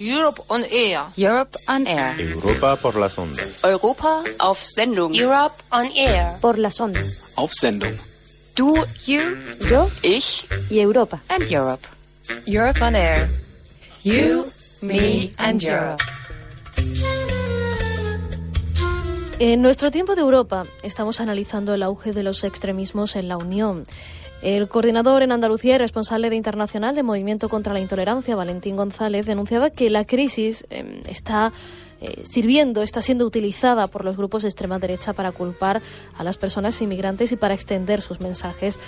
Europe on Air. Europe on Air. Europa por las ondas. Europa auf Sendung. Europe on Air. Por las ondas. Auf Sendung. Du, you, Yo ich y Europa. and Europe. Europe on Air. You, me and Europe. En nuestro tiempo de Europa estamos analizando el auge de los extremismos en la Unión. El coordinador en Andalucía y responsable de Internacional de Movimiento contra la Intolerancia, Valentín González, denunciaba que la crisis eh, está eh, sirviendo, está siendo utilizada por los grupos de extrema derecha para culpar a las personas inmigrantes y para extender sus mensajes.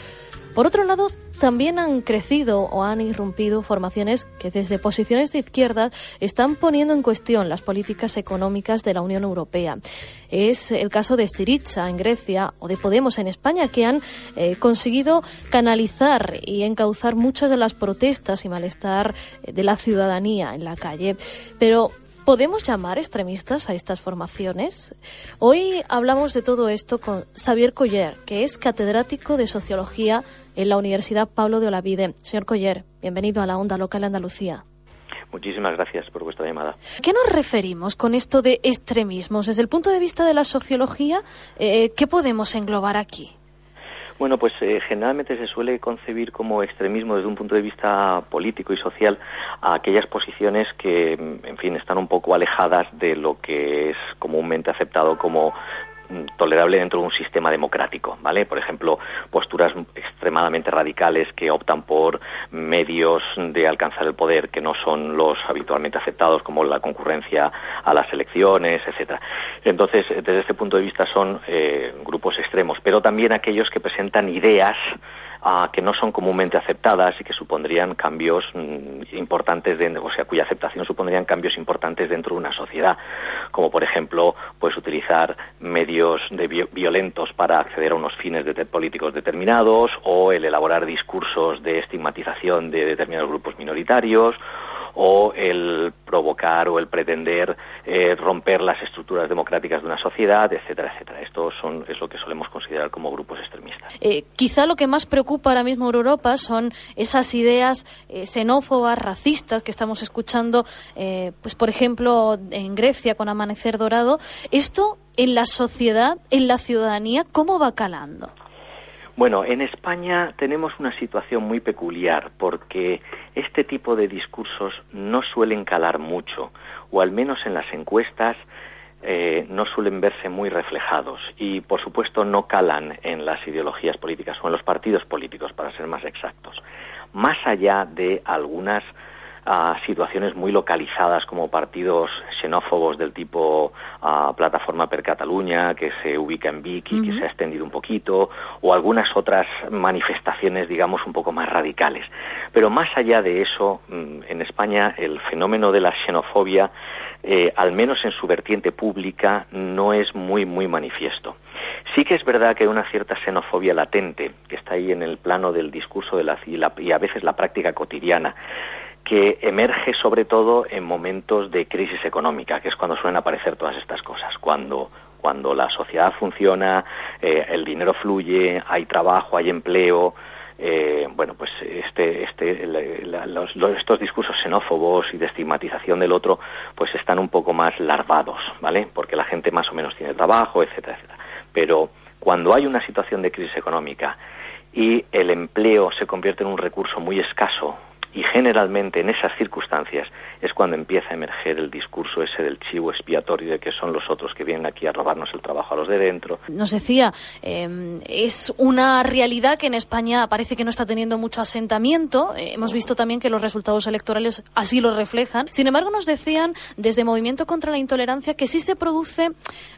Por otro lado, también han crecido o han irrumpido formaciones que desde posiciones de izquierda están poniendo en cuestión las políticas económicas de la Unión Europea. Es el caso de Syriza en Grecia o de Podemos en España, que han eh, conseguido canalizar y encauzar muchas de las protestas y malestar eh, de la ciudadanía en la calle. Pero ¿Podemos llamar extremistas a estas formaciones? Hoy hablamos de todo esto con Xavier Coller, que es catedrático de Sociología en la Universidad Pablo de Olavide. Señor Coller, bienvenido a la Onda Local de Andalucía. Muchísimas gracias por vuestra llamada. ¿Qué nos referimos con esto de extremismos? Desde el punto de vista de la sociología, eh, ¿qué podemos englobar aquí? Bueno, pues eh, generalmente se suele concebir como extremismo desde un punto de vista político y social a aquellas posiciones que, en fin, están un poco alejadas de lo que es comúnmente aceptado como mm, tolerable dentro de un sistema democrático, ¿vale? Por ejemplo, posturas extremadamente radicales que optan por medios de alcanzar el poder que no son los habitualmente aceptados, como la concurrencia a las elecciones, etcétera. Entonces, desde este punto de vista son eh, grupos extremos, pero también aquellos que presentan ideas ah, que no son comúnmente aceptadas y que supondrían cambios mm, importantes, de, o sea, cuya aceptación supondrían cambios importantes dentro de una sociedad, como por ejemplo, pues utilizar medios de vi- violentos para acceder a unos fines de- políticos determinados o el elaborar discursos de estigmatización de determinados grupos minoritarios o el provocar o el pretender eh, romper las estructuras democráticas de una sociedad, etcétera, etcétera. Esto son, es lo que solemos considerar como grupos extremistas. Eh, quizá lo que más preocupa ahora mismo en Europa son esas ideas eh, xenófobas, racistas que estamos escuchando, pues por ejemplo en Grecia con Amanecer Dorado. Esto en la sociedad, en la ciudadanía, ¿cómo va calando? Bueno, en España tenemos una situación muy peculiar porque este tipo de discursos no suelen calar mucho, o al menos en las encuestas eh, no suelen verse muy reflejados y, por supuesto, no calan en las ideologías políticas o en los partidos políticos, para ser más exactos. Más allá de algunas a situaciones muy localizadas como partidos xenófobos del tipo Plataforma per Cataluña, que se ubica en Vic y que se ha extendido un poquito, o algunas otras manifestaciones, digamos, un poco más radicales. Pero más allá de eso, mm, en España el fenómeno de la xenofobia, eh, al menos en su vertiente pública, no es muy, muy manifiesto. Sí que es verdad que hay una cierta xenofobia latente, que está ahí en el plano del discurso de la, y, a veces la práctica cotidiana que emerge sobre todo en momentos de crisis económica, que es cuando suelen aparecer todas estas cosas, cuando cuando la sociedad funciona, eh, el dinero fluye, hay trabajo, hay empleo, eh, bueno, pues este, este, los- estos discursos xenófobos y de estigmatización del otro, pues están un poco más larvados, ¿vale? Porque la gente más o menos tiene trabajo, etcétera, etcétera. Pero cuando hay una situación de crisis económica y el empleo se convierte en un recurso muy escaso Y generalmente en esas circunstancias es cuando empieza a emerger el discurso ese del chivo expiatorio de que son los otros que vienen aquí a robarnos el trabajo a los de dentro. Nos decía, em, es una realidad que en España parece que no está teniendo mucho asentamiento. Eh, hemos visto también que los resultados electorales así lo reflejan. Sin embargo, nos decían desde Movimiento contra la Intolerancia que sí se produce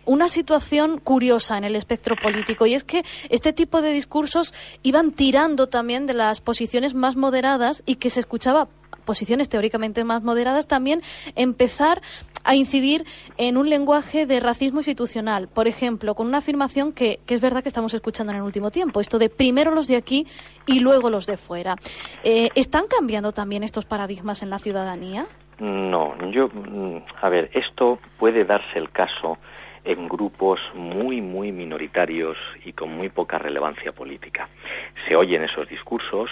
una situación curiosa en el espectro político y es que este tipo de discursos iban tirando también de las posiciones más moderadas y que se escuchaba posiciones teóricamente más moderadas también empezar a incidir en un lenguaje de racismo institucional. Por ejemplo, con una afirmación que, es verdad que estamos escuchando en el último tiempo, esto de primero los de aquí y luego los de fuera. Eh, ¿Están cambiando también estos paradigmas en la ciudadanía? No, yo, mm, a ver, esto puede darse el caso en grupos muy, muy minoritarios y con muy poca relevancia política. Se oyen esos discursos,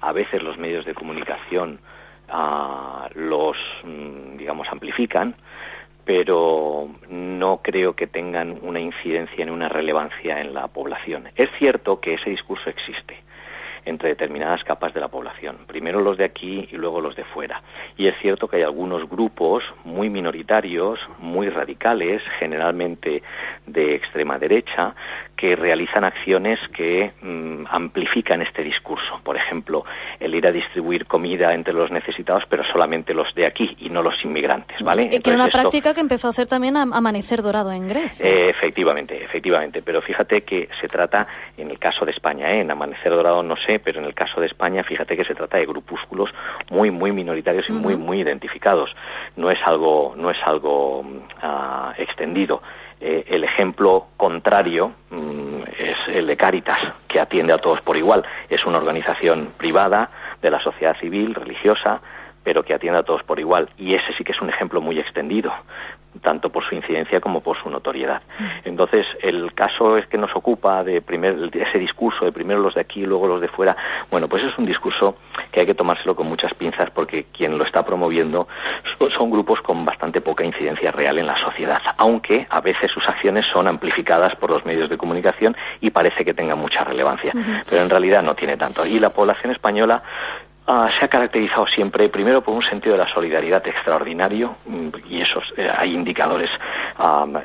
a veces los medios de comunicación ah, los, mm, digamos, amplifican, pero no creo que tengan una incidencia ni una relevancia en la población. Es cierto que ese discurso existe entre determinadas capas de la población, primero los de aquí y luego los de fuera. Y es cierto que hay algunos grupos muy minoritarios, muy radicales, generalmente de extrema derecha, que realizan acciones que mm, amplifican este discurso. Por ejemplo, el ir a distribuir comida entre los necesitados, pero solamente los de aquí y no los inmigrantes, ¿vale? que era una práctica que empezó a hacer también Amanecer Dorado en Grecia. Eh, efectivamente, efectivamente. Pero fíjate que se trata, en el caso de España, ¿eh? en Amanecer Dorado no sé, pero en el caso de España, fíjate que se trata de grupúsculos muy, muy minoritarios y muy, muy identificados. No es algo, no es algo uh, extendido. Eh, el ejemplo contrario mm, es el de Cáritas, que atiende a todos por igual. Es una organización privada de la sociedad civil, religiosa, pero que atiende a todos por igual. Y ese sí que es un ejemplo muy extendido, tanto por su incidencia como por su notoriedad. Entonces, el caso es que nos ocupa de, primer, ese discurso de primero los de aquí y luego los de fuera. Bueno, pues es un discurso que hay que tomárselo con muchas pinzas porque quien lo está promoviendo son grupos con bastante poca incidencia real en la sociedad, aunque a veces sus acciones son amplificadas por los medios de comunicación y parece que tengan mucha relevancia, pero en realidad no tiene tanto. Y la población española Ah, se ha caracterizado siempre, primero, por un sentido de la solidaridad extraordinario, mm, y esos eh, hay indicadores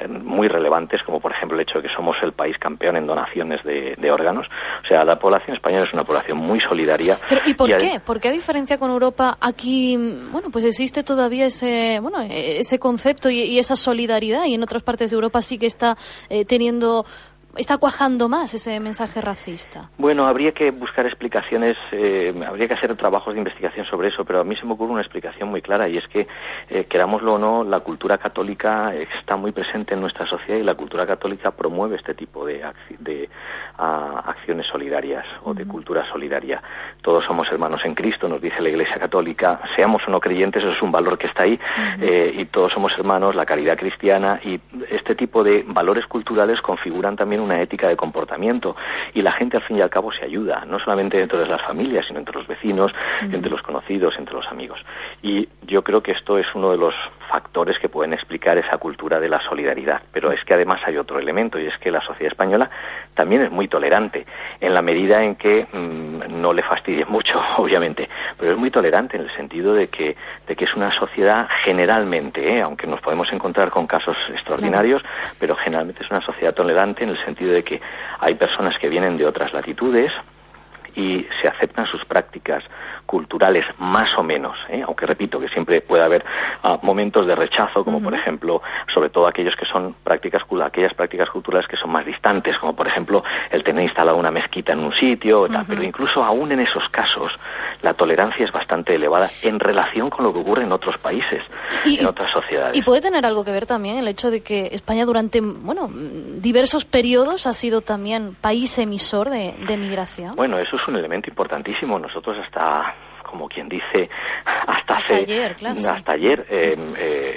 muy relevantes, como por ejemplo el hecho de que somos el país campeón en donaciones de, órganos. O sea, la población española es una población muy solidaria. ¿Y por qué? ¿Por qué a diferencia con Europa aquí, bueno, pues existe todavía ese, bueno, ese concepto y, esa solidaridad, y en otras partes de Europa sí que está eh, teniendo está cuajando más ese mensaje racista? Bueno, habría que buscar explicaciones, eh, habría que hacer trabajos de investigación sobre eso, pero a mí se me ocurre una explicación muy clara y es que, eh, querámoslo o no, la cultura católica está muy presente en nuestra sociedad y la cultura católica promueve este tipo de, de acciones solidarias o de cultura solidaria. Todos somos hermanos en Cristo, nos dice la Iglesia Católica, seamos o no creyentes, eso es un valor que está ahí, eh, y todos somos hermanos, la caridad cristiana y este tipo de valores culturales configuran también una ética de comportamiento y la gente al fin y al cabo se ayuda, no solamente dentro de las familias, sino entre los vecinos, entre los conocidos, entre los amigos. Y yo creo que esto es uno de los factores que pueden explicar esa cultura de la solidaridad. Pero es que además hay otro elemento y es que la sociedad española también es muy tolerante en la medida en que mm, no le fastidie mucho, obviamente, pero es muy tolerante en el sentido de que, de que es una sociedad generalmente, ¿eh? aunque nos podemos encontrar con casos extraordinarios, pero generalmente es una sociedad tolerante en el sentido sentido de que hay personas que vienen de otras latitudes y se aceptan sus prácticas culturales más o menos, ¿eh? aunque repito que siempre puede haber ah, momentos de rechazo, como por ejemplo, sobre todo aquellos que son prácticas aquellas prácticas culturales que son más distantes, como por ejemplo el tener instalado una mezquita en un sitio, pero incluso aún en esos casos la tolerancia es bastante elevada en relación con lo que ocurre en otros países, en otras sociedades. Y puede tener algo que ver también el hecho de que España durante bueno diversos periodos ha sido también país emisor de, de migración. Bueno, eso es un elemento importantísimo. Nosotros hasta como quien dice, hasta, ayer, hasta ayer eh, eh,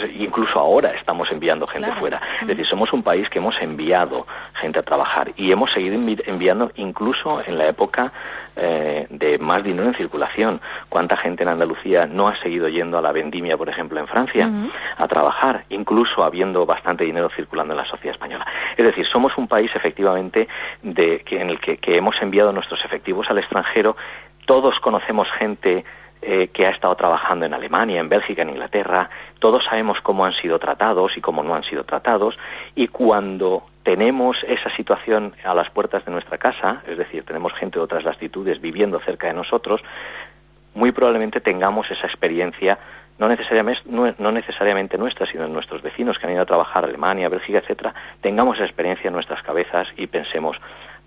nosotros incluso ahora estamos enviando gente fuera. Es decir, somos un país que hemos enviado gente a trabajar y hemos seguido enviando incluso en la época eh, de más dinero en circulación. ¿Cuánta gente en Andalucía no ha seguido yendo a la vendimia, por ejemplo, en Francia, a trabajar, incluso habiendo bastante dinero circulando en la sociedad española? Es decir, somos un país efectivamente de, que, en el que hemos enviado nuestros efectivos al extranjero todos conocemos gente eh, que ha estado trabajando en Alemania, en Bélgica, en Inglaterra. Todos sabemos cómo han sido tratados y cómo no han sido tratados. Y cuando tenemos esa situación a las puertas de nuestra casa, es decir, tenemos gente de otras latitudes viviendo cerca de nosotros, muy probablemente tengamos esa experiencia no necesariamente, no, necesariamente nuestra, sino en nuestros vecinos que han ido a trabajar a Alemania, Bélgica, etcétera, tengamos esa experiencia en nuestras cabezas y pensemos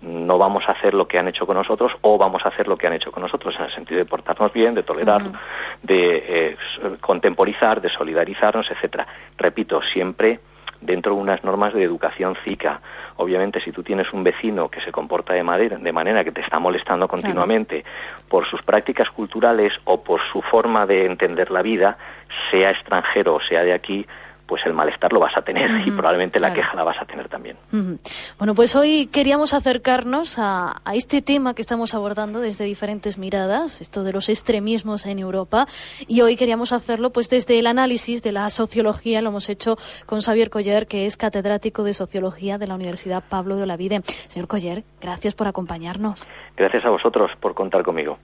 no vamos a hacer lo que han hecho con nosotros o vamos a hacer lo que han hecho con nosotros en el sentido de portarnos bien, de tolerar, de eh, contemporizar, de solidarizarnos, etcétera. Repito, siempre dentro de unas normas de educación cívica. Obviamente, si tú tienes un vecino que se comporta de manera que te está molestando continuamente por sus prácticas culturales o por su forma de entender la vida, sea extranjero o sea de aquí, pues el malestar lo vas a tener y probablemente la queja la vas a tener también. Bueno, pues hoy queríamos acercarnos a, este tema que estamos abordando desde diferentes miradas, esto de los extremismos en Europa, y hoy queríamos hacerlo pues desde el análisis de la sociología, lo hemos hecho con Xavier Coller, que es catedrático de Sociología de la Universidad Pablo de Olavide. Señor Coller, gracias por acompañarnos. Gracias a vosotros por contar conmigo.